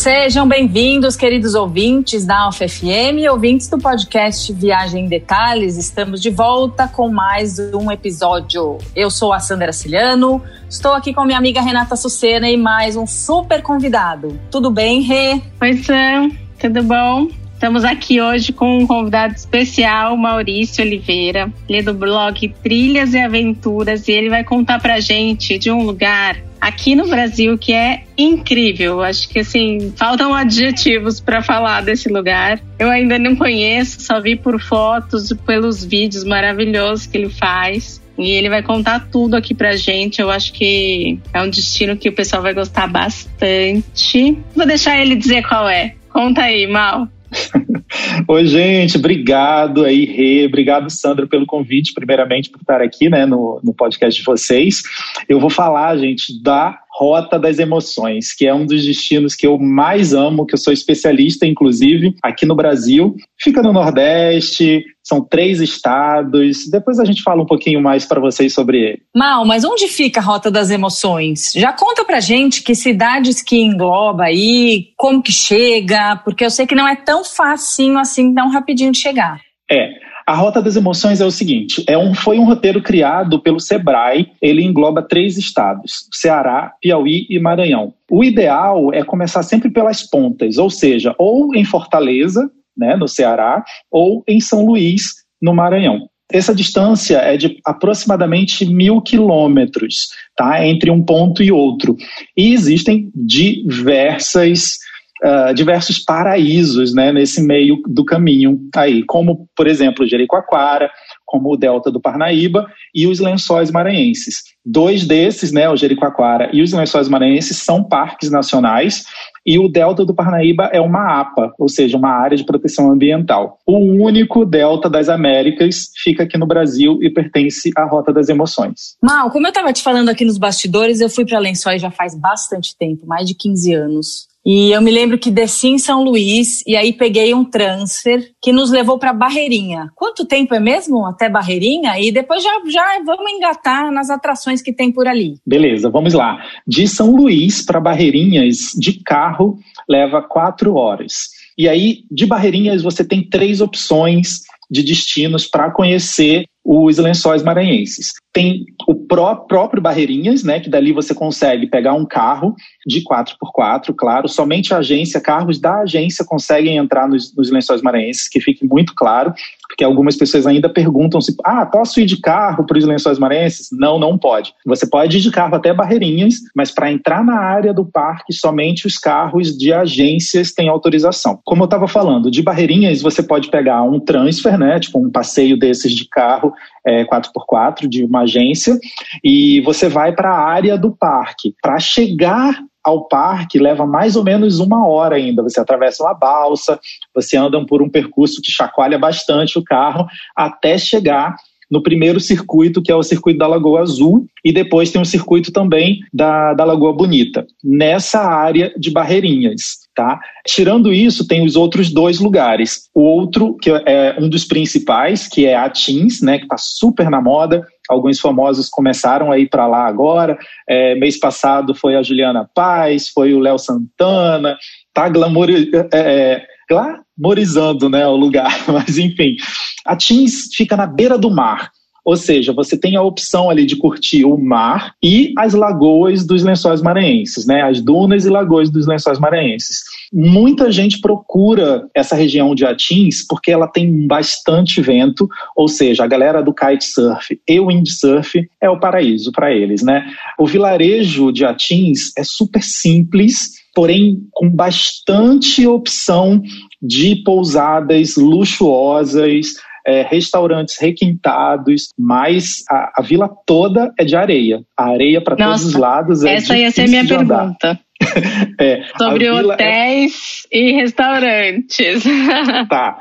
Sejam bem-vindos, queridos ouvintes da Alfa FM, ouvintes do podcast Viagem em Detalhes. Estamos de volta com mais um episódio. Eu sou a Sandra Ciliano, estou aqui com minha amiga Renata Sucena e mais um super convidado. Tudo bem, Rê? Oi, Sam. Tudo bom? Estamos aqui hoje com um convidado especial, Maurício Oliveira. Ele é do blog Trilhas e Aventuras e ele vai contar pra gente de um lugar aqui no Brasil que é incrível. Acho que assim, faltam adjetivos para falar desse lugar. Eu ainda não conheço, só vi por fotos, pelos vídeos maravilhosos que ele faz. E ele vai contar tudo aqui pra gente. Eu acho que é um destino que o pessoal vai gostar bastante. Vou deixar ele dizer qual é. Conta aí, Mal. Oi, gente, obrigado aí, Rê, obrigado, Sandra, pelo convite, primeiramente por estar aqui né, no, no podcast de vocês. Eu vou falar, gente, da Rota das Emoções, que é um dos destinos que eu mais amo, que eu sou especialista, inclusive, aqui no Brasil. Fica no Nordeste, são três estados. Depois a gente fala um pouquinho mais para vocês sobre ele. Mal, mas onde fica a Rota das Emoções? Já conta pra gente que cidades que engloba aí, como que chega, porque eu sei que não é tão facinho assim, tão rapidinho de chegar. É. A Rota das Emoções é o seguinte: é um, foi um roteiro criado pelo Sebrae, ele engloba três estados: Ceará, Piauí e Maranhão. O ideal é começar sempre pelas pontas, ou seja, ou em Fortaleza, né, no Ceará, ou em São Luís, no Maranhão. Essa distância é de aproximadamente mil quilômetros, tá? Entre um ponto e outro. E existem diversas uh, diversos paraísos né, nesse meio do caminho aí, como, por exemplo, Jericoacoara, como o Delta do Parnaíba e os Lençóis Maranhenses. Dois desses, né, o Jericoacoara e os Lençóis Maranhenses, são parques nacionais e o Delta do Parnaíba é uma APA, ou seja, uma área de proteção ambiental. O único Delta das Américas fica aqui no Brasil e pertence à Rota das Emoções. Mal, como eu estava te falando aqui nos bastidores, eu fui para Lençóis já faz bastante tempo, mais de 15 anos. E eu me lembro que desci em São Luís e aí peguei um transfer que nos levou para Barreirinha. Quanto tempo é mesmo até Barreirinha? E depois já, já vamos engatar nas atrações que tem por ali. Beleza, vamos lá. De São Luís para Barreirinhas, de carro, leva quatro horas. E aí, de Barreirinhas, você tem três opções de destinos para conhecer os lençóis maranhenses. Tem o pró próprio Barreirinhas, né, que dali você consegue pegar um carro de 4x4, claro, somente a agência, carros da agência conseguem entrar nos, nos lençóis maranhenses, que fique muito claro, porque algumas pessoas ainda perguntam se, ah, posso ir de carro para os lençóis maranhenses? Não, não pode. Você pode ir de carro até Barreirinhas, mas para entrar na área do parque, somente os carros de agências têm autorização. Como eu estava falando, de Barreirinhas você pode pegar um transfer, né, tipo um passeio desses de carro é, 4x4 de uma agência e você vai para a área do parque. Para chegar ao parque leva mais ou menos uma hora ainda. Você atravessa uma balsa, você anda por um percurso que chacoalha bastante o carro até chegar no primeiro circuito, que é o circuito da Lagoa Azul, e depois tem um circuito também da, da Lagoa Bonita, nessa área de Barreirinhas. Tá? Tirando isso, tem os outros dois lugares. O outro, que é um dos principais, que é Atins, né, que está super na moda. Alguns famosos começaram a ir para lá agora. É, mês passado foi a Juliana Paz, foi o Léo Santana. Tá glamour, é, é, glamorizando né, o lugar, mas enfim. Atins fica na beira do mar. Ou seja, você tem a opção ali de curtir o mar e as lagoas dos lençóis maranhenses, né? As dunas e lagoas dos lençóis maranhenses. Muita gente procura essa região de Atins porque ela tem bastante vento, ou seja, a galera do kitesurf e windsurf é o paraíso para eles, né? O vilarejo de Atins é super simples, porém com bastante opção de pousadas luxuosas, é, restaurantes requintados, mas a, a, vila toda é de areia. A areia para todos os lados é Essa ia ser minha pergunta. é, Sobre é hotéis é... e restaurantes. tá,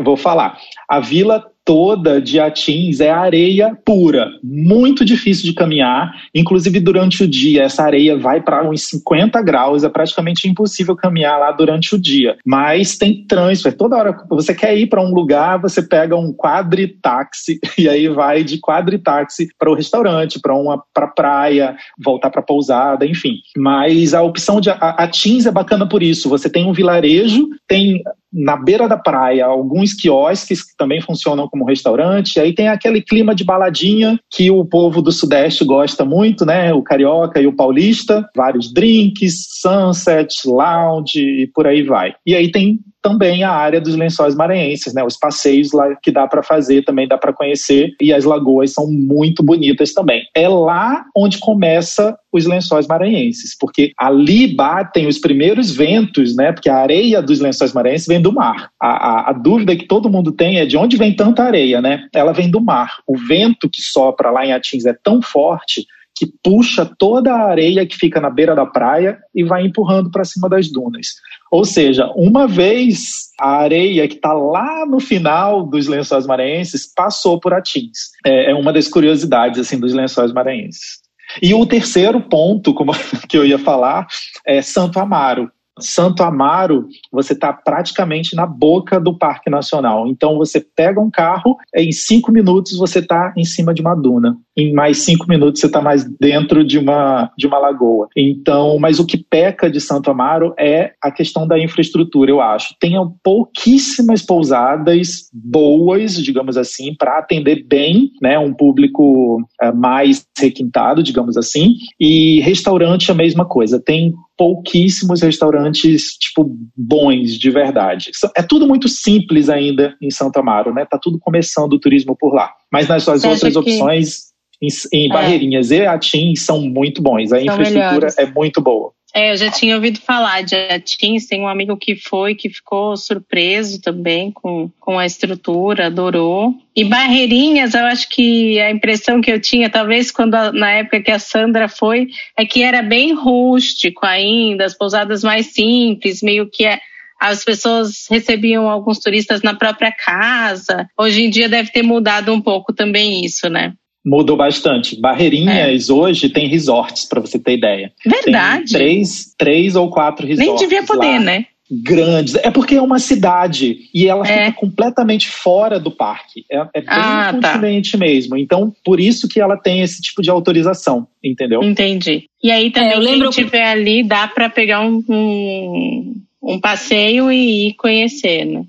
vou falar. A vila toda de Atins é areia pura, muito difícil de caminhar. Inclusive, durante o dia, essa areia vai para uns 50 graus, é praticamente impossível caminhar lá durante o dia. Mas tem transfer, toda hora que você quer ir para um lugar, você pega um quadritaxi e aí vai de quadritaxi para o restaurante, para uma pra praia, voltar para pousada, enfim. Mas a opção de Atins é bacana por isso. Você tem um vilarejo, tem na beira da praia alguns quiosques que também funcionam como restaurante. Aí tem aquele clima de baladinha que o povo do Sudeste gosta muito, né? O carioca e o paulista. Vários drinks, sunset, lounge e por aí vai. E aí tem também a área dos lençóis maranhenses, né? Os passeios lá que dá para fazer também dá para conhecer e as lagoas são muito bonitas também. É lá onde começa os lençóis maranhenses, porque ali batem os primeiros ventos, né? Porque a areia dos lençóis maranhenses vem do mar. A, a, a dúvida que todo mundo tem é de onde vem tanta areia, né? Ela vem do mar. O vento que sopra lá em Atins é tão forte que puxa toda a areia que fica na beira da praia e vai empurrando para cima das dunas. Ou seja, uma vez a areia que está lá no final dos lençóis maranhenses passou por Atins. É, é uma das curiosidades assim dos lençóis maranhenses. E o terceiro ponto, como que eu ia falar, é Santo Amaro. Santo Amaro, você está praticamente na boca do Parque Nacional. Então você pega um carro, em cinco minutos você está em cima de uma duna. Em mais cinco minutos você está mais dentro de uma, de uma lagoa. Então, mas o que peca de Santo Amaro é a questão da infraestrutura, eu acho. Tem pouquíssimas pousadas boas, digamos assim, para atender bem né, um público é, mais requintado, digamos assim. E restaurante a mesma coisa. Tem pouquíssimos restaurantes, tipo, bons de verdade. É tudo muito simples ainda em Santo Amaro, né? Tá tudo começando o turismo por lá. Mas nas suas outras que... opções, em, em é. Barreirinhas e Atins, são muito bons. A são infraestrutura melhores. é muito boa. É, eu já tinha ouvido falar de Atins, tem um amigo que foi, que ficou surpreso também com, com a estrutura, adorou. E Barreirinhas, eu acho que a impressão que eu tinha, talvez quando na época que a Sandra foi, é que era bem rústico ainda, as pousadas mais simples, meio que é, as pessoas recebiam alguns turistas na própria casa. Hoje em dia deve ter mudado um pouco também isso, né? Mudou bastante. Barreirinhas é. hoje tem resorts, para você ter ideia. Verdade. Tem três, três ou quatro resorts. Nem devia poder, lá. né? Grandes. É porque é uma cidade e ela é. fica completamente fora do parque. É, é bem ah, tá. continente tá. mesmo. Então, por isso que ela tem esse tipo de autorização, entendeu? Entendi. E aí também, é, eu lembro quem estiver ali, dá para pegar um, um, um passeio e ir conhecer, né?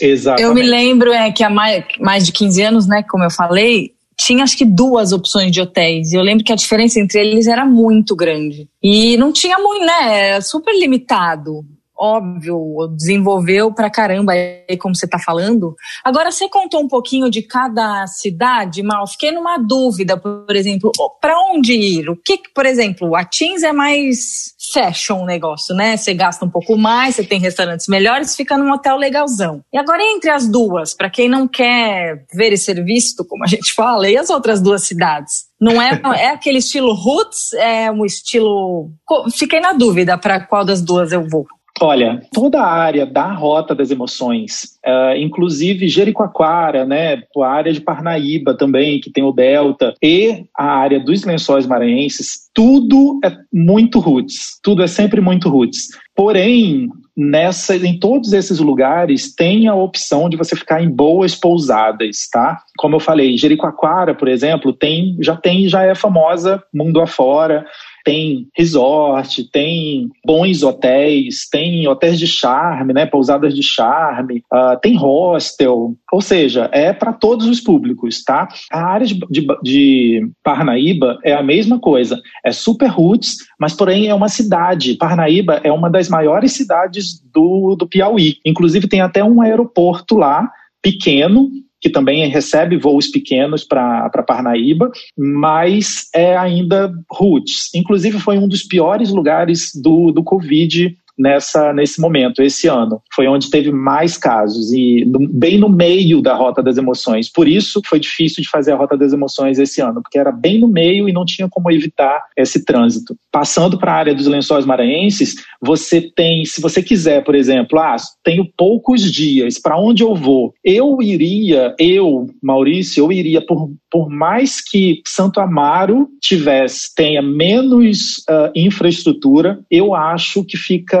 Exatamente. Eu me lembro é, que há mais, mais de 15 anos, né, como eu falei, tinha acho que duas opções de hotéis. E eu lembro que a diferença entre eles era muito grande. E não tinha muito, né? Super limitado óbvio, desenvolveu pra caramba aí, como você tá falando. Agora, você contou um pouquinho de cada cidade, Mal. Fiquei numa dúvida, por exemplo, para onde ir? O que, por exemplo, a Teams é mais fashion o negócio, né? Você gasta um pouco mais, você tem restaurantes melhores, fica num hotel legalzão. E agora, entre as duas, para quem não quer ver e ser visto, como a gente fala, e as outras duas cidades? Não é, é aquele estilo roots, é um estilo. Fiquei na dúvida para qual das duas eu vou. Olha, toda a área da Rota das Emoções, uh, inclusive Jericoacoara, né, a área de Parnaíba também, que tem o Delta, e a área dos Lençóis Maranhenses, tudo é muito roots, tudo é sempre muito roots. Porém, nessa, em todos esses lugares tem a opção de você ficar em boas pousadas, tá? Como eu falei, Jericoacoara, por exemplo, tem, já tem, já é famosa mundo afora tem resort, tem bons hotéis, tem hotéis de charme, né, pousadas de charme, uh, tem hostel, ou seja, é para todos os públicos, tá? A área de, de, de, Parnaíba é a mesma coisa, é super roots, mas porém é uma cidade. Parnaíba é uma das maiores cidades do, do Piauí, inclusive tem até um aeroporto lá pequeno que também recebe voos pequenos para Parnaíba, mas é ainda roots. Inclusive, foi um dos piores lugares do, do Covid nessa nesse momento, esse ano. Foi onde teve mais casos e no, bem no meio da Rota das Emoções. Por isso foi difícil de fazer a Rota das Emoções esse ano, porque era bem no meio e não tinha como evitar esse trânsito. Passando para a área dos lençóis maranhenses, você tem, se você quiser, por exemplo, ah, tenho poucos dias, para onde eu vou? Eu iria, eu, Maurício, eu iria por, por mais que Santo Amaro tivesse, tenha menos uh, infraestrutura, eu acho que fica,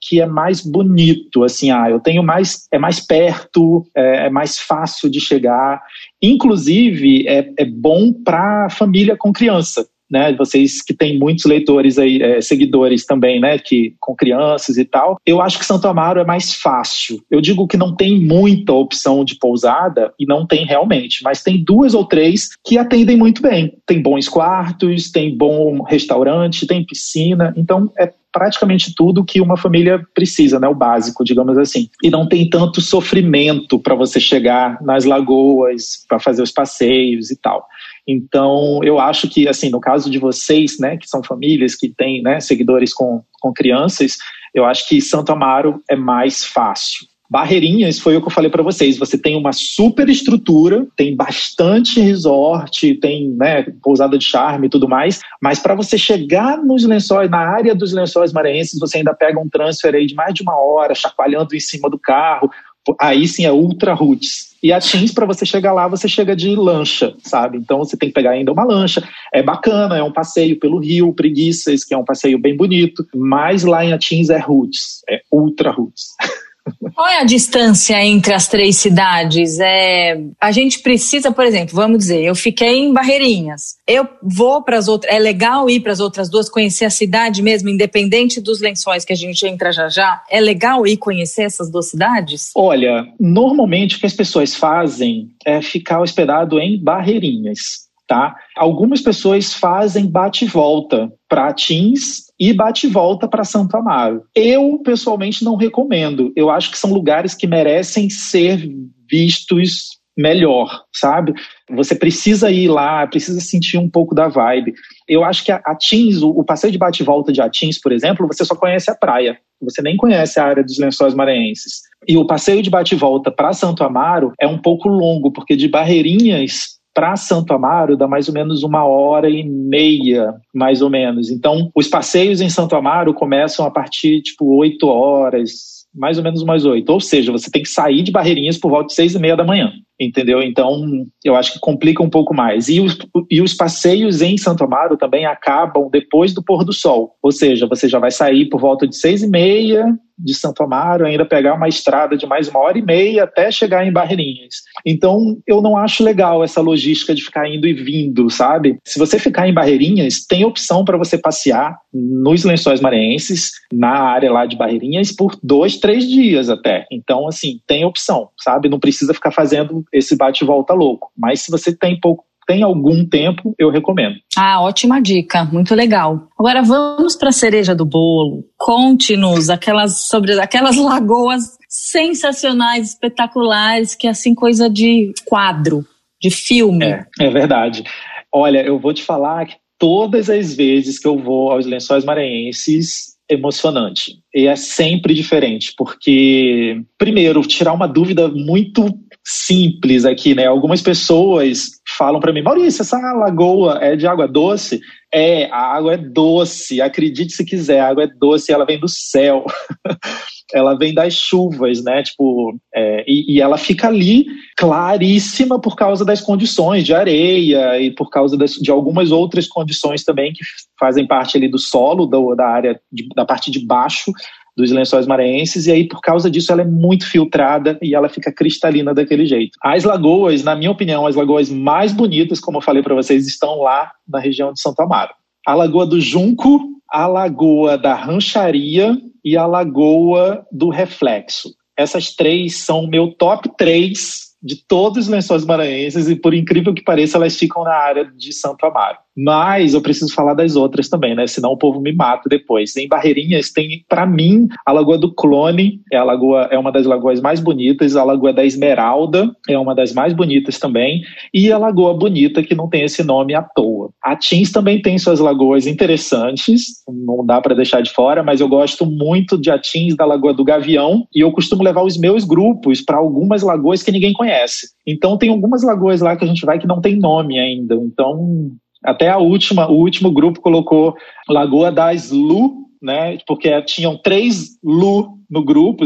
que é mais bonito, assim, ah, eu tenho mais, é mais perto, é, é mais fácil de chegar, inclusive é, é bom para família com criança, né, vocês que têm muitos leitores aí, é, seguidores também, né, que com crianças e tal, eu acho que Santo Amaro é mais fácil. Eu digo que não tem muita opção de pousada e não tem realmente, mas tem duas ou três que atendem muito bem. Tem bons quartos, tem bom restaurante, tem piscina, então é praticamente tudo que uma família precisa, né, o básico, digamos assim. E não tem tanto sofrimento para você chegar nas lagoas, para fazer os passeios e tal. Então, eu acho que, assim, no caso de vocês, né, que são famílias que têm né, seguidores com, com crianças, eu acho que Santo Amaro é mais fácil. Barreirinhas foi o que eu falei para vocês. Você tem uma super estrutura, tem bastante resort, tem né, pousada de charme e tudo mais, mas para você chegar nos lençóis, na área dos lençóis maranhenses, você ainda pega um transfer aí de mais de uma hora, chacoalhando em cima do carro. Aí sim é ultra roots. E a Teams, para você chegar lá, você chega de lancha, sabe? Então você tem que pegar ainda uma lancha. É bacana, é um passeio pelo rio, Preguiças, que é um passeio bem bonito. Mas lá em Atins é roots, é ultra roots. Qual é a distância entre as três cidades? É, a gente precisa, por exemplo, vamos dizer, eu fiquei em Barreirinhas. Eu vou para as outras. É legal ir para as outras duas, conhecer a cidade mesmo, independente dos lençóis que a gente entra já já. É legal ir conhecer essas duas cidades? Olha, normalmente o que as pessoas fazem é ficar hospedado em Barreirinhas. Tá? Algumas pessoas fazem bate-volta para Teams e bate-volta para Santo Amaro. Eu, pessoalmente, não recomendo. Eu acho que são lugares que merecem ser vistos melhor, sabe? Você precisa ir lá, precisa sentir um pouco da vibe. Eu acho que a Atins, o, o passeio de bate-volta de Atins, por exemplo, você só conhece a praia. Você nem conhece a área dos lençóis maranhenses. E o passeio de bate-volta para Santo Amaro é um pouco longo, porque de Barreirinhas para Santo Amaro dá mais ou menos uma hora e meia, mais ou menos. Então, os passeios em Santo Amaro começam a partir, tipo, oito horas, mais ou menos umas oito. Ou seja, você tem que sair de Barreirinhas por volta de seis e meia da manhã entendeu? Então, eu acho que complica um pouco mais. E os, e os passeios em Santo Amaro também acabam depois do pôr do sol, ou seja, você já vai sair por volta de seis e meia de Santo Amaro, ainda pegar uma estrada de mais uma hora e meia até chegar em Barreirinhas. Então, eu não acho legal essa logística de ficar indo e vindo, sabe? Se você ficar em Barreirinhas, tem opção para você passear nos lençóis maranhenses, na área lá de Barreirinhas, por dois, três dias até. Então, assim, tem opção, sabe? Não precisa ficar fazendo esse bate-volta louco. Mas se você tem pouco tem algum tempo, eu recomendo. Ah, ótima dica, muito legal. Agora vamos para a cereja do bolo. Conte-nos aquelas sobre aquelas lagoas sensacionais, espetaculares, que é assim coisa de quadro, de filme. É, é verdade. Olha, eu vou te falar que todas as vezes que eu vou aos Lençóis Maranhenses, emocionante. E é sempre diferente, porque, primeiro, tirar uma dúvida muito simples aqui, né? Algumas pessoas falam para mim, Maurício, essa lagoa é de água doce? É, a água é doce, acredite se quiser, a água é doce, ela vem do céu. ela vem das chuvas, né? Tipo, é, e, e, ela fica ali claríssima por causa das condições de areia e por causa das, de algumas outras condições também que fazem parte ali do solo, do, da área, de, da parte de baixo dos lençóis maranhenses, e aí por causa disso ela é muito filtrada e ela fica cristalina daquele jeito. As lagoas, na minha opinião, as lagoas mais bonitas, como eu falei para vocês, estão lá na região de Santo Amaro. A Lagoa do Junco, a Lagoa da Rancharia e a Lagoa do Reflexo. Essas três são o meu top 3 de todos os lençóis maranhenses e por incrível que pareça elas ficam na área de Santo Amaro. Mas eu preciso falar das outras também, né? Senão o povo me mata depois. Em Barreirinhas tem, para mim, a Lagoa do Clone, é a lagoa é uma das lagoas mais bonitas, a Lagoa da Esmeralda é uma das mais bonitas também, e a Lagoa Bonita que não tem esse nome à toa. A Tins também tem suas lagoas interessantes, não dá para deixar de fora, mas eu gosto muito de Atins da Lagoa do Gavião e eu costumo levar os meus grupos para algumas lagoas que ninguém conhece. Então tem algumas lagoas lá que a gente vai que não tem nome ainda. Então até a última, o último grupo colocou Lagoa das Lu, né? Porque tinham três Lu no grupo,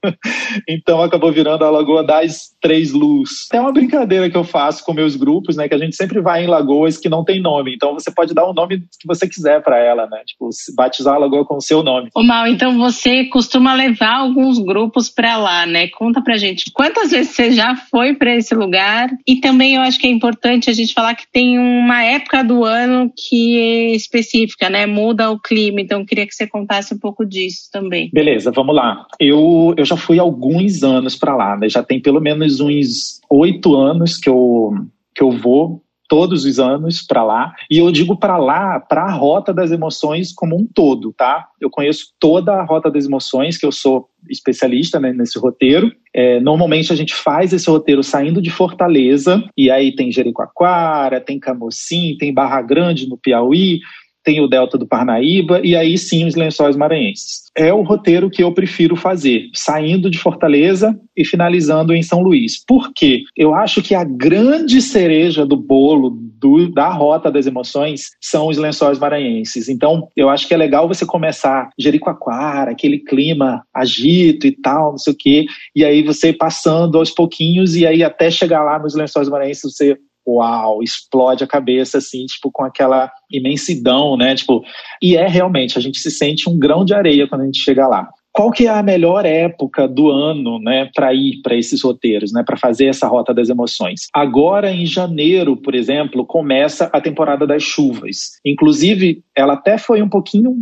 então acabou virando a Lagoa das Três Luz. É uma brincadeira que eu faço com meus grupos, né? Que a gente sempre vai em lagoas que não tem nome, então você pode dar o nome que você quiser para ela, né? Tipo, batizar a lagoa com o seu nome. O Mal, então você costuma levar alguns grupos para lá, né? Conta pra gente quantas vezes você já foi para esse lugar e também eu acho que é importante a gente falar que tem uma época do ano que é específica, né? Muda o clima, então eu queria que você contasse um pouco disso também. Beleza, vamos lá. Eu, eu já fui alguns anos para lá, né? Já tem pelo menos uns oito anos que eu, que eu vou todos os anos para lá. E eu digo para lá, para a Rota das Emoções como um todo, tá? Eu conheço toda a Rota das Emoções, que eu sou especialista né, nesse roteiro. É, normalmente a gente faz esse roteiro saindo de Fortaleza, e aí tem Jericoacoara, tem Camocim, tem Barra Grande no Piauí, tem o Delta do Parnaíba e aí sim os lençóis maranhenses. É o roteiro que eu prefiro fazer, saindo de Fortaleza e finalizando em São Luís. Por quê? Eu acho que a grande cereja do bolo do, da Rota das Emoções são os lençóis maranhenses. Então, eu acho que é legal você começar Jericoacoara, aquele clima agito e tal, não sei o quê, e aí você passando aos pouquinhos e aí até chegar lá nos lençóis maranhenses você uau, explode a cabeça, assim, tipo, com aquela imensidão, né? Tipo, e é realmente, a gente se sente um grão de areia quando a gente chega lá qual que é a melhor época do ano, né, para ir para esses roteiros, né, para fazer essa rota das emoções? Agora em janeiro, por exemplo, começa a temporada das chuvas. Inclusive, ela até foi um pouquinho,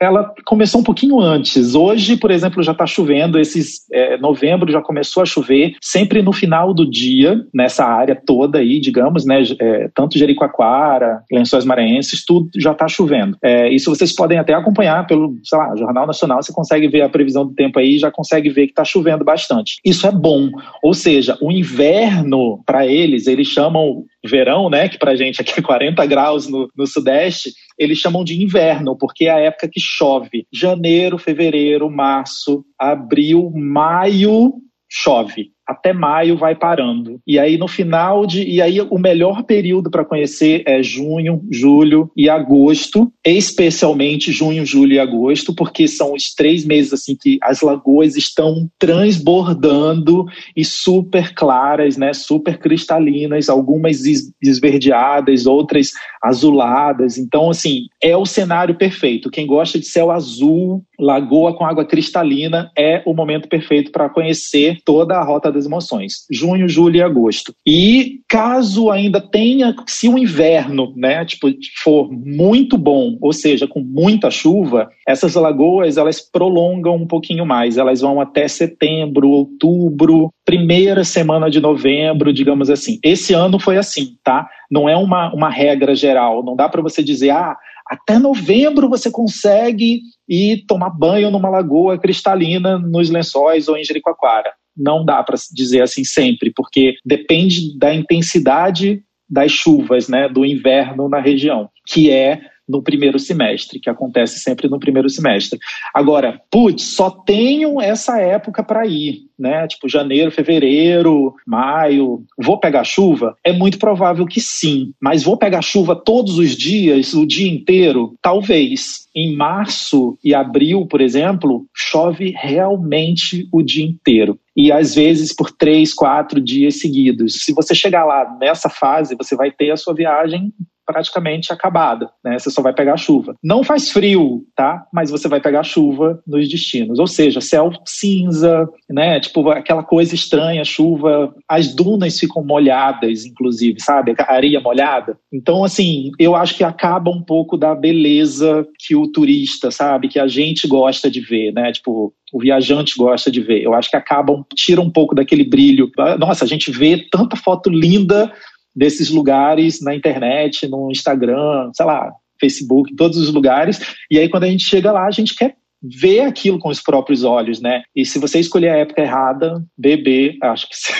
ela começou um pouquinho antes. Hoje, por exemplo, já está chovendo. Esses é, novembro já começou a chover, sempre no final do dia nessa área toda aí, digamos, né, é, tanto Jericoacoara, Lençóis Maranhenses, tudo já está chovendo. É, isso vocês podem até acompanhar pelo, sei lá, Jornal Nacional. Você consegue ver a previsão do tempo aí já consegue ver que está chovendo bastante. Isso é bom. Ou seja, o inverno, para eles, eles chamam verão, né, que para gente aqui é 40 graus no, no sudeste, eles chamam de inverno, porque é a época que chove. Janeiro, fevereiro, março, abril, maio, chove até maio vai parando. E aí no final de e aí o melhor período para conhecer é junho, julho e agosto, especialmente junho, julho e agosto, porque são os três meses assim que as lagoas estão transbordando e super claras, né, super cristalinas, algumas esverdeadas, outras azuladas. Então assim, é o cenário perfeito. Quem gosta de céu azul, lagoa com água cristalina é o momento perfeito para conhecer toda a rota das emoções, junho, julho e agosto. E caso ainda tenha, se o inverno, né, tipo, for muito bom, ou seja, com muita chuva, essas lagoas elas prolongam um pouquinho mais, elas vão até setembro, outubro, primeira semana de novembro, digamos assim. Esse ano foi assim, tá? Não é uma, uma regra geral, não dá para você dizer, ah, até novembro você consegue ir tomar banho numa lagoa cristalina nos lençóis ou em Jericoacoara. Não dá para dizer assim sempre, porque depende da intensidade das chuvas, né, do inverno na região, que é no primeiro semestre, que acontece sempre no primeiro semestre. Agora, putz, só tenho essa época para ir, né? Tipo janeiro, fevereiro, maio. Vou pegar chuva? É muito provável que sim, mas vou pegar chuva todos os dias, o dia inteiro? Talvez. Em março e abril, por exemplo, chove realmente o dia inteiro e às vezes por três, quatro dias seguidos. Se você chegar lá nessa fase, você vai ter a sua viagem praticamente acabada, né? Você só vai pegar chuva. Não faz frio, tá? Mas você vai pegar chuva nos destinos. Ou seja, céu cinza, né? Tipo aquela coisa estranha, chuva. As dunas ficam molhadas, inclusive, sabe? A areia molhada. Então, assim, eu acho que acaba um pouco da beleza que o turista, sabe? Que a gente gosta de ver, né? Tipo, o viajante gosta de ver. Eu acho que acabam, tira um pouco daquele brilho. Nossa, a gente vê tanta foto linda desses lugares na internet, no Instagram, sei lá, Facebook, todos os lugares. E aí, quando a gente chega lá, a gente quer ver aquilo com os próprios olhos, né? E se você escolher a época errada, bebê, acho que você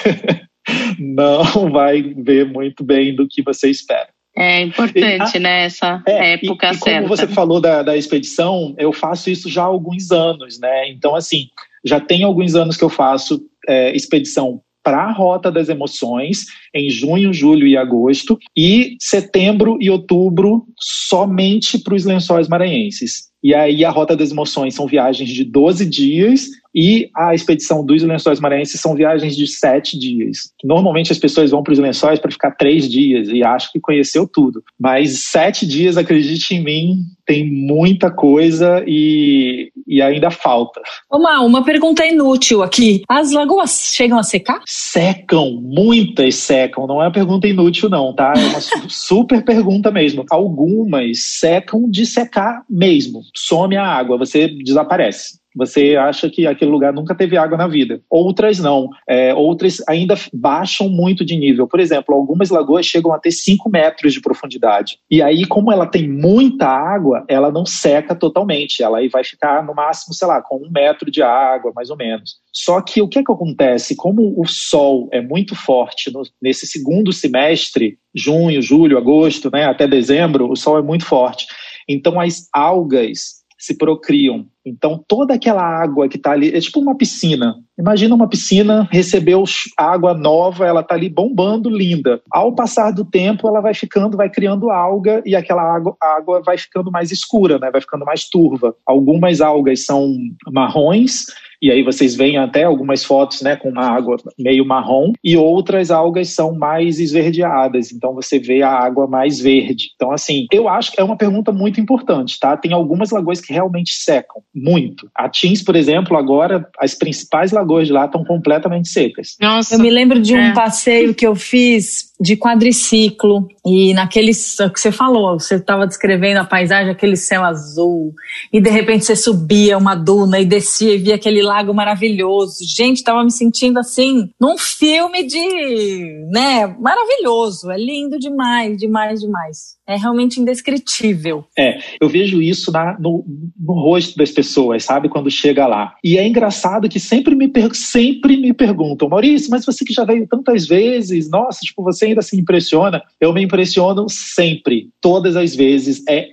não vai ver muito bem do que você espera. É importante, e, né, essa é, época e, e certa. Como você falou da, da expedição, eu faço isso já há alguns anos, né? Então, assim, já tem alguns anos que eu faço é, expedição para a Rota das Emoções em junho, julho e agosto, e setembro e outubro somente para os lençóis maranhenses. E aí a Rota das Emoções são viagens de 12 dias e a expedição dos Lençóis Maranhenses são viagens de 7 dias. Normalmente as pessoas vão para os Lençóis para ficar 3 dias e acham que conheceu tudo. Mas 7 dias, acredite em mim, tem muita coisa e, e ainda falta. Uma, uma pergunta inútil aqui. As lagoas chegam a secar? Secam, muitas secam. Não é uma pergunta inútil, não, tá? É uma super pergunta mesmo. Algumas secam de secar mesmo some a água, você desaparece. Você acha que aquele lugar nunca teve água na vida. Outras não. É, outras ainda baixam muito de nível. Por exemplo, algumas lagoas chegam a ter 5 metros de profundidade. E aí, como ela tem muita água, ela não seca totalmente. Ela aí vai ficar no máximo, sei lá, com um metro de água, mais ou menos. Só que o que, é que acontece? Como o sol é muito forte no, nesse segundo semestre, junho, julho, agosto, né, até dezembro, o sol é muito forte. Então as algas se procriam. Então toda aquela água que está ali é tipo uma piscina. Imagina uma piscina recebeu água nova, ela está ali bombando, linda. Ao passar do tempo, ela vai ficando, vai criando alga e aquela água, água vai ficando mais escura, né? Vai ficando mais turva. Algumas algas são marrons e aí vocês veem até algumas fotos né, com uma água meio marrom, e outras algas são mais esverdeadas, então você vê a água mais verde. Então, assim, eu acho que é uma pergunta muito importante, tá? Tem algumas lagoas que realmente secam muito. A Tins, por exemplo, agora as principais lagoas de lá estão completamente secas. Nossa. Eu me lembro de um é. passeio que eu fiz de quadriciclo e naquele que você falou, você estava descrevendo a paisagem, aquele céu azul e de repente você subia uma duna e descia e via aquele lago maravilhoso. Gente, estava me sentindo assim num filme de, né, maravilhoso. É lindo demais, demais, demais. É realmente indescritível. É, eu vejo isso na, no, no rosto das pessoas, sabe, quando chega lá. E é engraçado que sempre me sempre me perguntam, Maurício, mas você que já veio tantas vezes, nossa, tipo, você ainda se impressiona? Eu me impressiono sempre, todas as vezes. É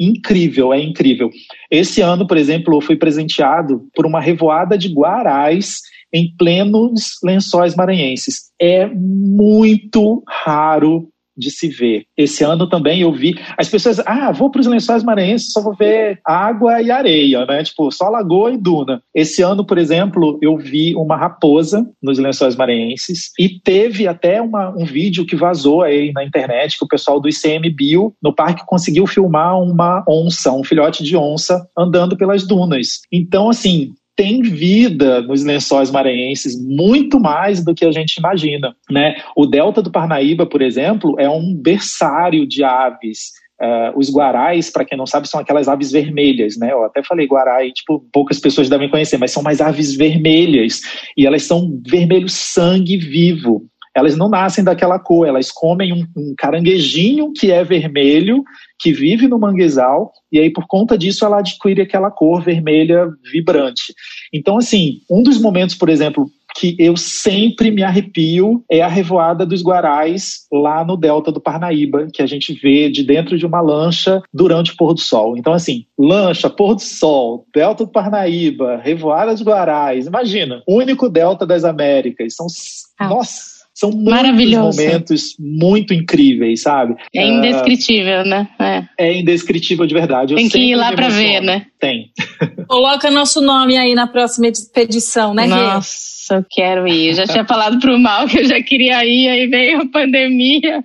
incrível, é incrível. Esse ano, por exemplo, eu fui presenteado por uma revoada de guarais em plenos lençóis maranhenses. É muito raro de se ver. Esse ano também eu vi as pessoas, ah, vou para os lençóis maranhenses, só vou ver água e areia, né? Tipo, só lagoa e duna. Esse ano, por exemplo, eu vi uma raposa nos lençóis maranhenses e teve até uma, um vídeo que vazou aí na internet que o pessoal do ICMBio no parque conseguiu filmar uma onça, um filhote de onça andando pelas dunas. Então, assim, tem vida nos lençóis maranhenses muito mais do que a gente imagina, né? O delta do Parnaíba, por exemplo, é um berçário de aves. Uh, os guarais, para quem não sabe, são aquelas aves vermelhas, né? Eu até falei guarai, tipo, poucas pessoas devem conhecer, mas são mais aves vermelhas e elas são vermelho sangue vivo elas não nascem daquela cor, elas comem um, um, caranguejinho que é vermelho, que vive no manguezal, e aí por conta disso ela adquire aquela cor vermelha vibrante. Então, assim, um dos momentos, por exemplo, que eu sempre me arrepio é a revoada dos guarais lá no delta do Parnaíba, que a gente vê de dentro de uma lancha durante o pôr do sol. Então, assim, lancha, pôr do sol, delta do Parnaíba, revoada dos guarais, imagina, único delta das Américas, são, ah. nossa, são muitos momentos muito incríveis, sabe? É indescritível, né? É. é. indescritível de verdade. Eu Tem que ir lá para ver, né? Tem. Coloca nosso nome aí na próxima expedição, né, Nossa eu quero ir. Eu já tinha falado pro Mal que eu já queria ir, aí veio a pandemia.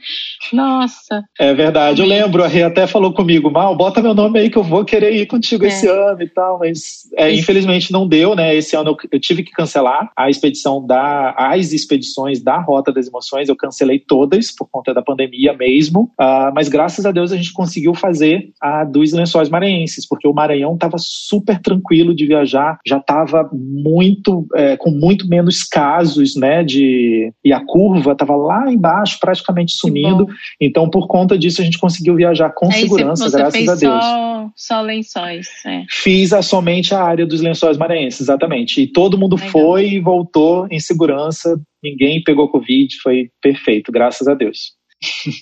Nossa. É verdade, eu lembro, a Rê até falou comigo, Mal, bota meu nome aí que eu vou querer ir contigo é. esse ano e tal, mas é, infelizmente não deu, né? Esse ano eu, eu, tive que cancelar a expedição da, as expedições da Rota das Emoções, eu cancelei todas por conta da pandemia mesmo, uh, mas graças a Deus a gente conseguiu fazer a dos lençóis maranhenses, porque o Maranhão estava super tranquilo de viajar, já estava muito, é, com muito menos casos, né, de e a curva estava lá embaixo, praticamente sumindo. Então, por conta disso, a gente conseguiu viajar com Aí segurança, você, você graças a Deus. Só, só lençóis. É. Fiz a, somente a área dos lençóis maranhenses, exatamente. E todo mundo Legal. foi e voltou em segurança. Ninguém pegou Covid, foi perfeito, graças a Deus.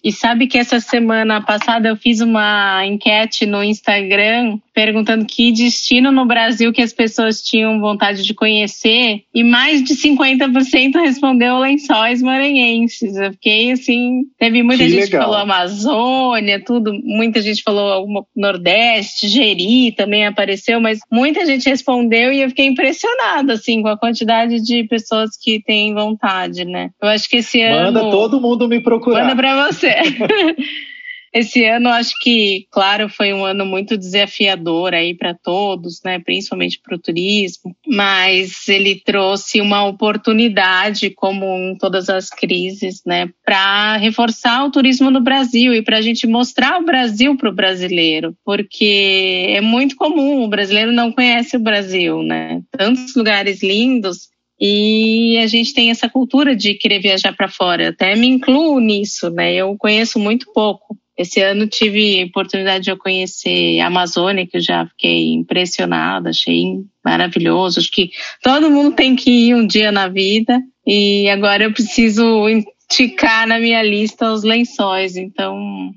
E sabe que essa semana passada eu fiz uma enquete no Instagram perguntando que destino no Brasil que as pessoas tinham vontade de conhecer e mais de 50% respondeu lençóis maranhenses. Eu fiquei assim, teve muita que gente legal. que falou Amazônia, tudo, muita gente falou Nordeste, Jeri também apareceu, mas muita gente respondeu e eu fiquei impressionada assim com a quantidade de pessoas que têm vontade, né? Eu acho que esse ano Manda todo mundo me procurar. Manda pra você. Esse ano, acho que, claro, foi um ano muito desafiador aí para todos, né? Principalmente para o turismo, mas ele trouxe uma oportunidade, como em todas as crises, né? Para reforçar o turismo no Brasil e para a gente mostrar o Brasil para o brasileiro, porque é muito comum o brasileiro não conhece o Brasil, né? Tantos lugares lindos e a gente tem essa cultura de querer viajar para fora. Até me incluo nisso, né? Eu conheço muito pouco. Esse ano tive a oportunidade de eu conhecer a Amazônia, que eu já fiquei impressionada, achei maravilhoso. Acho que todo mundo tem que ir um dia na vida. E agora eu preciso esticar na minha lista os lençóis. Então,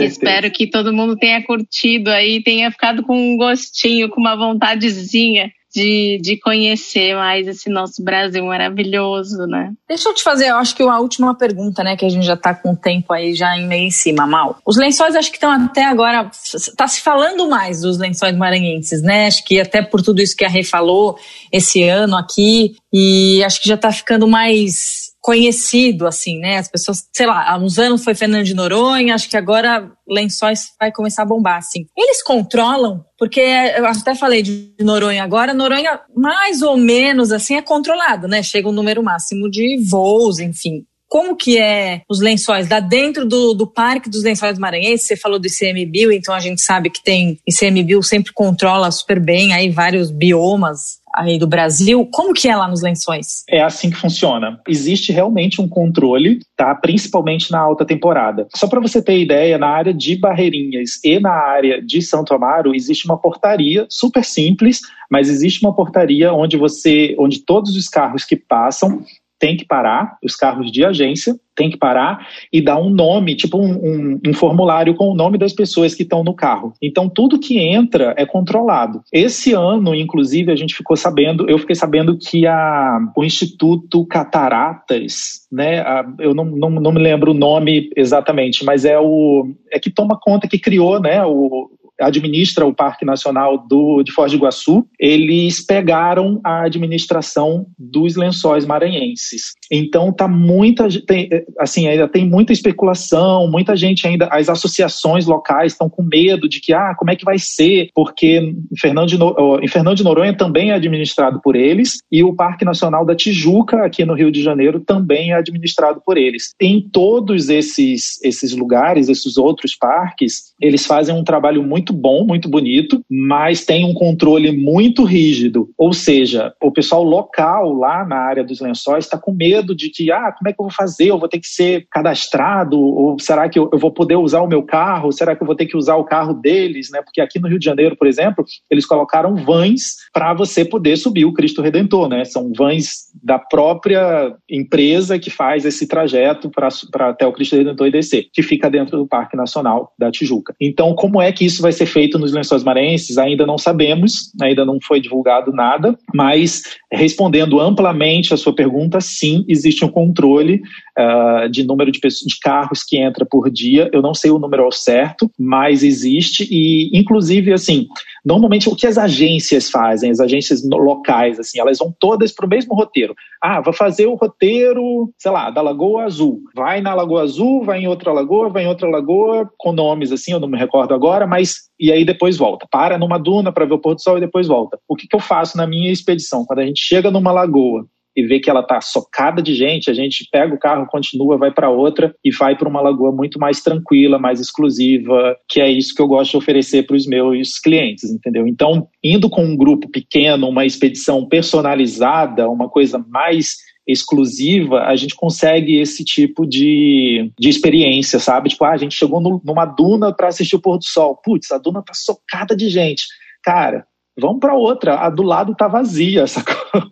espero que todo mundo tenha curtido aí, tenha ficado com um gostinho, com uma vontadezinha de, de conhecer mais esse nosso Brasil maravilhoso, né? Deixa eu te fazer, eu acho que uma última pergunta, né? Que a gente já tá com o tempo aí já meio em cima, Mal. Os lençóis acho que estão até agora, tá se falando mais dos lençóis maranhenses, né? Acho que até por tudo isso que a Rei falou esse ano aqui, e acho que já tá ficando mais conhecido, assim, né? As pessoas, sei lá, há uns anos foi Fernando de Noronha, acho que agora Lençóis vai começar a bombar, assim. Eles controlam, porque eu até falei de Noronha agora, Noronha mais ou menos, assim, é controlado, né? Chega um número máximo de voos, enfim. Como que é os lençóis? Lá dentro do, do Parque dos Lençóis Maranhenses, você falou do ICMBio, então a gente sabe que tem ICMBio sempre controla super bem aí vários biomas aí do Brasil. Como que é lá nos lençóis? É assim que funciona. Existe realmente um controle, tá? Principalmente na alta temporada. Só para você ter ideia, na área de Barreirinhas e na área de Santo Amaro existe uma portaria super simples, mas existe uma portaria onde você, onde todos os carros que passam tem que parar, os carros de agência tem que parar e dar um nome, tipo um, um, um formulário com o nome das pessoas que estão no carro. Então tudo que entra é controlado. Esse ano, inclusive, a gente ficou sabendo, eu fiquei sabendo que a, o Instituto Cataratas, né, a, eu não, não, não me lembro o nome exatamente, mas é o é que toma conta, que criou, né, o, administra o Parque Nacional do, de Foz do Iguaçu, eles pegaram a administração dos lençóis maranhenses. Então tá muita tem, assim ainda tem muita especulação, muita gente ainda as associações locais estão com medo de que ah como é que vai ser porque Fernando de, em Fernando de Noronha também é administrado por eles e o Parque Nacional da Tijuca aqui no Rio de Janeiro também é administrado por eles. Em todos esses esses lugares, esses outros parques, eles fazem um trabalho muito bom, muito bonito, mas tem um controle muito rígido. Ou seja, o pessoal local lá na área dos lençóis está com medo de que, ah, como é que eu vou fazer? Eu vou ter que ser cadastrado? Ou será que eu, vou poder usar o meu carro? Será que eu vou ter que usar o carro deles? Né? Porque aqui no Rio de Janeiro, por exemplo, eles colocaram vans para você poder subir o Cristo Redentor. Né? São vans da própria empresa que faz esse trajeto para até o Cristo Redentor e descer, que fica dentro do Parque Nacional da Tijuca. Então, como é que isso vai ser feito nos Lençóis Maranhenses? Ainda não sabemos, ainda não foi divulgado nada, mas respondendo amplamente a sua pergunta, sim, existe um controle uh, de número de, pessoas, de carros que entra por dia. Eu não sei o número ao certo, mas existe e, inclusive, assim, normalmente o que as agências fazem, as agências locais, assim, elas vão todas para o mesmo roteiro. Ah, vai fazer o roteiro, sei lá, da Lagoa Azul. Vai na Lagoa Azul, vai em outra lagoa, vai em outra lagoa, com nomes assim, eu não me recordo agora, mas e aí depois volta. Para numa duna para ver o pôr do sol e depois volta. O que, que eu faço na minha expedição? Quando a gente chega numa lagoa e vê que ela está socada de gente, a gente pega o carro, continua, vai para outra e vai para uma lagoa muito mais tranquila, mais exclusiva, que é isso que eu gosto de oferecer para os meus clientes, entendeu? Então, indo com um grupo pequeno, uma expedição personalizada, uma coisa mais exclusiva, a gente consegue esse tipo de, de experiência, sabe? Tipo, ah, a gente chegou no, numa duna para assistir o pôr do sol. Putz, a duna tá socada de gente. Cara, vamos para outra. A do lado tá vazia, sacou?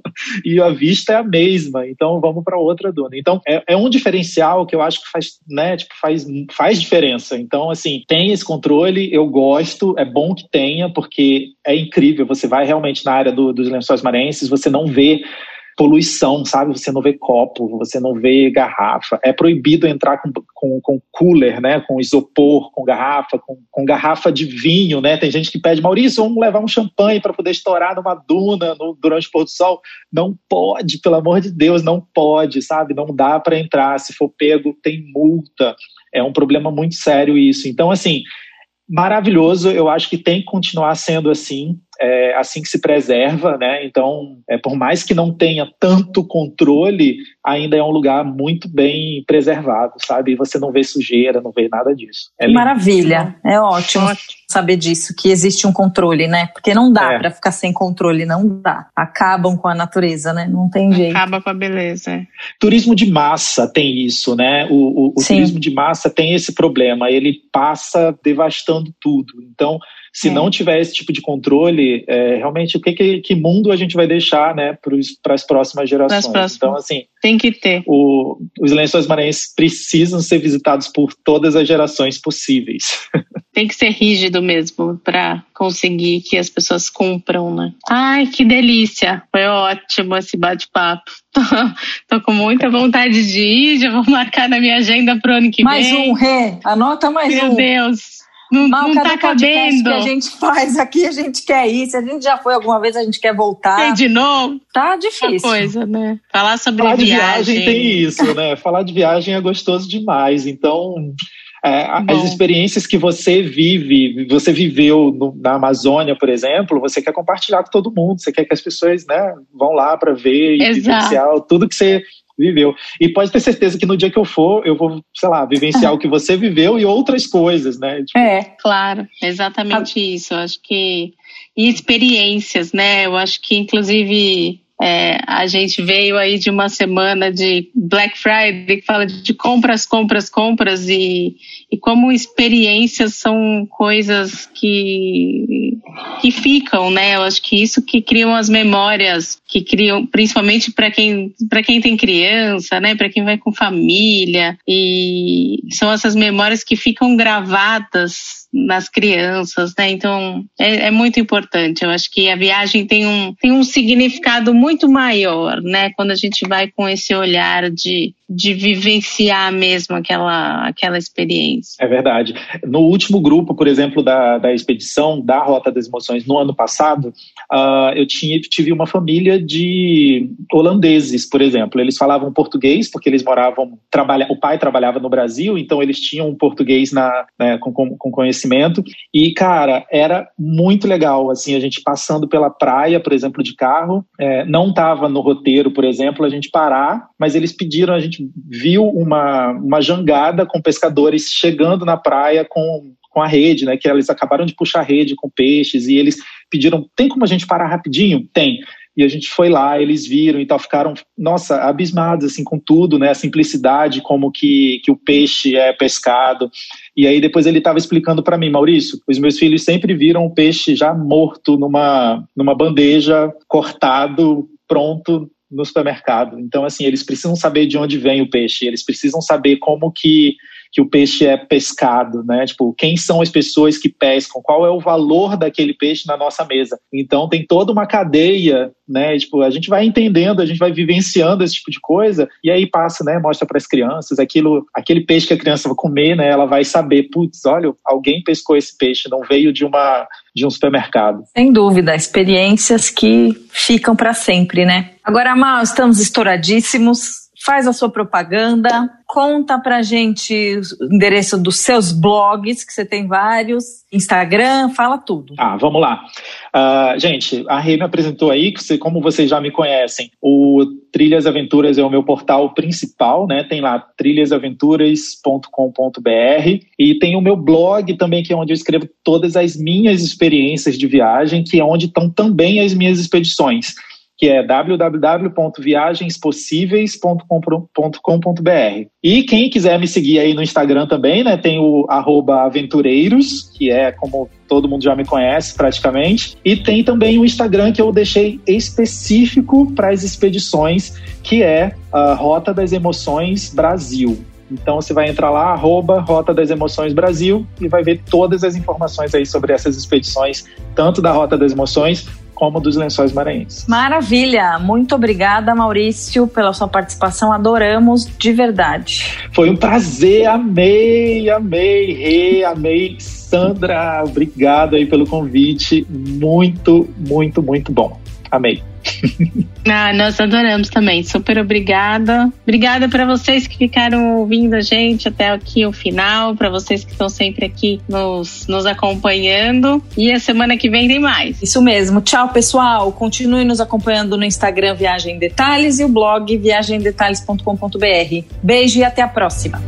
E a vista é a mesma, então vamos para outra duna. Então é, é, um diferencial que eu acho que faz, né, tipo, faz, faz diferença. Então, assim, tem esse controle, eu gosto, é bom que tenha, porque é incrível. Você vai realmente na área do, dos lençóis marenses, você não vê poluição, sabe? Você não vê copo, você não vê garrafa. É proibido entrar com, com, com cooler, né? Com isopor, com garrafa, com, com, garrafa de vinho, né? Tem gente que pede, Maurício, vamos levar um champanhe para poder estourar numa duna no, durante o pôr do sol. Não pode, pelo amor de Deus, não pode, sabe? Não dá para entrar. Se for pego, tem multa. É um problema muito sério isso. Então, assim, maravilhoso. Eu acho que tem que continuar sendo assim é assim que se preserva, né? Então, é, por mais que não tenha tanto controle, ainda é um lugar muito bem preservado, sabe? E você não vê sujeira, não vê nada disso. É Maravilha, é ótimo, ótimo, saber disso, que existe um controle, né? Porque não dá é. para ficar sem controle, não dá. Acabam com a natureza, né? Não tem jeito. Acaba com a beleza. É. Turismo de massa tem isso, né? O, o, o turismo de massa tem esse problema, ele passa devastando tudo. Então, se é. não tiver esse tipo de controle, é, realmente o que, que, que, mundo a gente vai deixar né, para as próximas gerações? Próximas. Então, assim. Tem que ter. O, os lençóis maranhenses precisam ser visitados por todas as gerações possíveis. Tem que ser rígido mesmo para conseguir que as pessoas cumpram, né? Ai, que delícia! Foi ótimo esse bate-papo. Tô, tô, com muita vontade de ir, já vou marcar na minha agenda pro ano que mais vem. Mais um, Rê. Anota mais Meu um. Meu Deus. Não, Mal, não cada tá cabendo. que a gente faz aqui, a gente quer ir. Se a gente já foi alguma vez, a gente quer voltar. Quer de novo? Tá difícil. Uma coisa, né? Falar sobre Falar viagem. de viagem tem isso, né? Falar de viagem é gostoso demais. Então, é, as experiências que você vive, você viveu no, na Amazônia, por exemplo, você quer compartilhar com todo mundo, você quer que as pessoas né, vão lá para ver e Exato. vivenciar tudo que você viveu. E pode ter certeza que no dia que eu for, eu vou, sei lá, vivenciar o que você viveu e outras coisas, né? Tipo... É, claro, exatamente ah. isso. Eu acho que. E experiências, né? Eu acho que, inclusive, é, a gente veio aí de uma semana de Black Friday que fala de compras, compras, compras e, e como experiências são coisas que, que ficam, né? Eu acho que isso que criam as memórias, que criam, principalmente para quem, quem tem criança, né? Para quem vai com família e são essas memórias que ficam gravadas nas crianças, né? Então é, é, muito importante. Eu acho que a viagem tem um, tem um significado muito maior, né? Quando a gente vai com esse olhar de, de vivenciar mesmo aquela, aquela experiência. É verdade. No último grupo, por exemplo, da, da expedição da Rota das Emoções no ano passado, uh, eu tinha, tive uma família de holandeses, por exemplo. Eles falavam português porque eles moravam, trabalha, o pai trabalhava no Brasil, então eles tinham um português na, né, com, com, conhecimento. E, cara, era muito legal, assim, a gente passando pela praia, por exemplo, de carro. É, não estava no roteiro, por exemplo, a gente parar, mas eles pediram, a viu uma, uma jangada com pescadores chegando na praia com com a rede, né? Que eles acabaram de puxar a rede com peixes e eles pediram: tem como a gente parar rapidinho? Tem. E a gente foi lá, eles viram e tal, ficaram, nossa, abismados, assim, com tudo, né? A simplicidade, como que, que o peixe é pescado. E aí depois ele estava explicando para mim, Maurício, os meus filhos sempre viram o peixe já morto numa, numa bandeja, cortado, pronto no supermercado. Então, assim, eles precisam saber de onde vem o peixe, eles precisam saber como que que o peixe é pescado, né? Tipo, quem são as pessoas que pescam, qual é o valor daquele peixe na nossa mesa. Então tem toda uma cadeia, né? Tipo, a gente vai entendendo, a gente vai vivenciando esse tipo de coisa e aí passa, né? Mostra para as crianças aquilo, aquele peixe que a criança vai comer, né? Ela vai saber, putz, olha, alguém pescou esse peixe, não veio de uma de um supermercado. Sem dúvida, experiências que ficam para sempre, né? Agora, Mal, estamos estouradíssimos faz a sua propaganda, conta pra gente o endereço dos seus blogs, que você tem vários, Instagram, fala tudo. Ah, vamos lá. Uh, gente, a Rê me apresentou aí, que como vocês já me conhecem, o Trilhas Aventuras é o meu portal principal, né? Tem lá trilhasaventuras.com.br e tem o meu blog também, que é onde eu escrevo todas as minhas experiências de viagem, que é onde estão também as minhas expedições que é www.viagenspossíveis.com.br. E quem quiser me seguir aí no Instagram também, né, tem o aventureiros, que é como todo mundo já me conhece praticamente, e tem também o Instagram que eu deixei específico para as expedições, que é a Rota das Emoções Brasil. Então você vai entrar lá, arroba Rota das Emoções Brasil, e vai ver todas as informações aí sobre essas expedições, tanto da Rota das Emoções como dos Lençóis Maranhenses. Maravilha! Muito obrigada, Maurício, pela sua participação. Adoramos de verdade. Foi um prazer, amei, amei, re, amei. Sandra, obrigado aí pelo convite. Muito, muito, muito bom. Amei. Ah, nós adoramos também. Super obrigada. Obrigada para vocês que ficaram ouvindo a gente até aqui o final, para vocês que estão sempre aqui nos, nos acompanhando. E a semana que vem tem mais. Isso mesmo. Tchau, pessoal. Continue nos acompanhando no Instagram Viagem Detalhes e o blog viagemdetalhes.com.br. Beijo e até a próxima.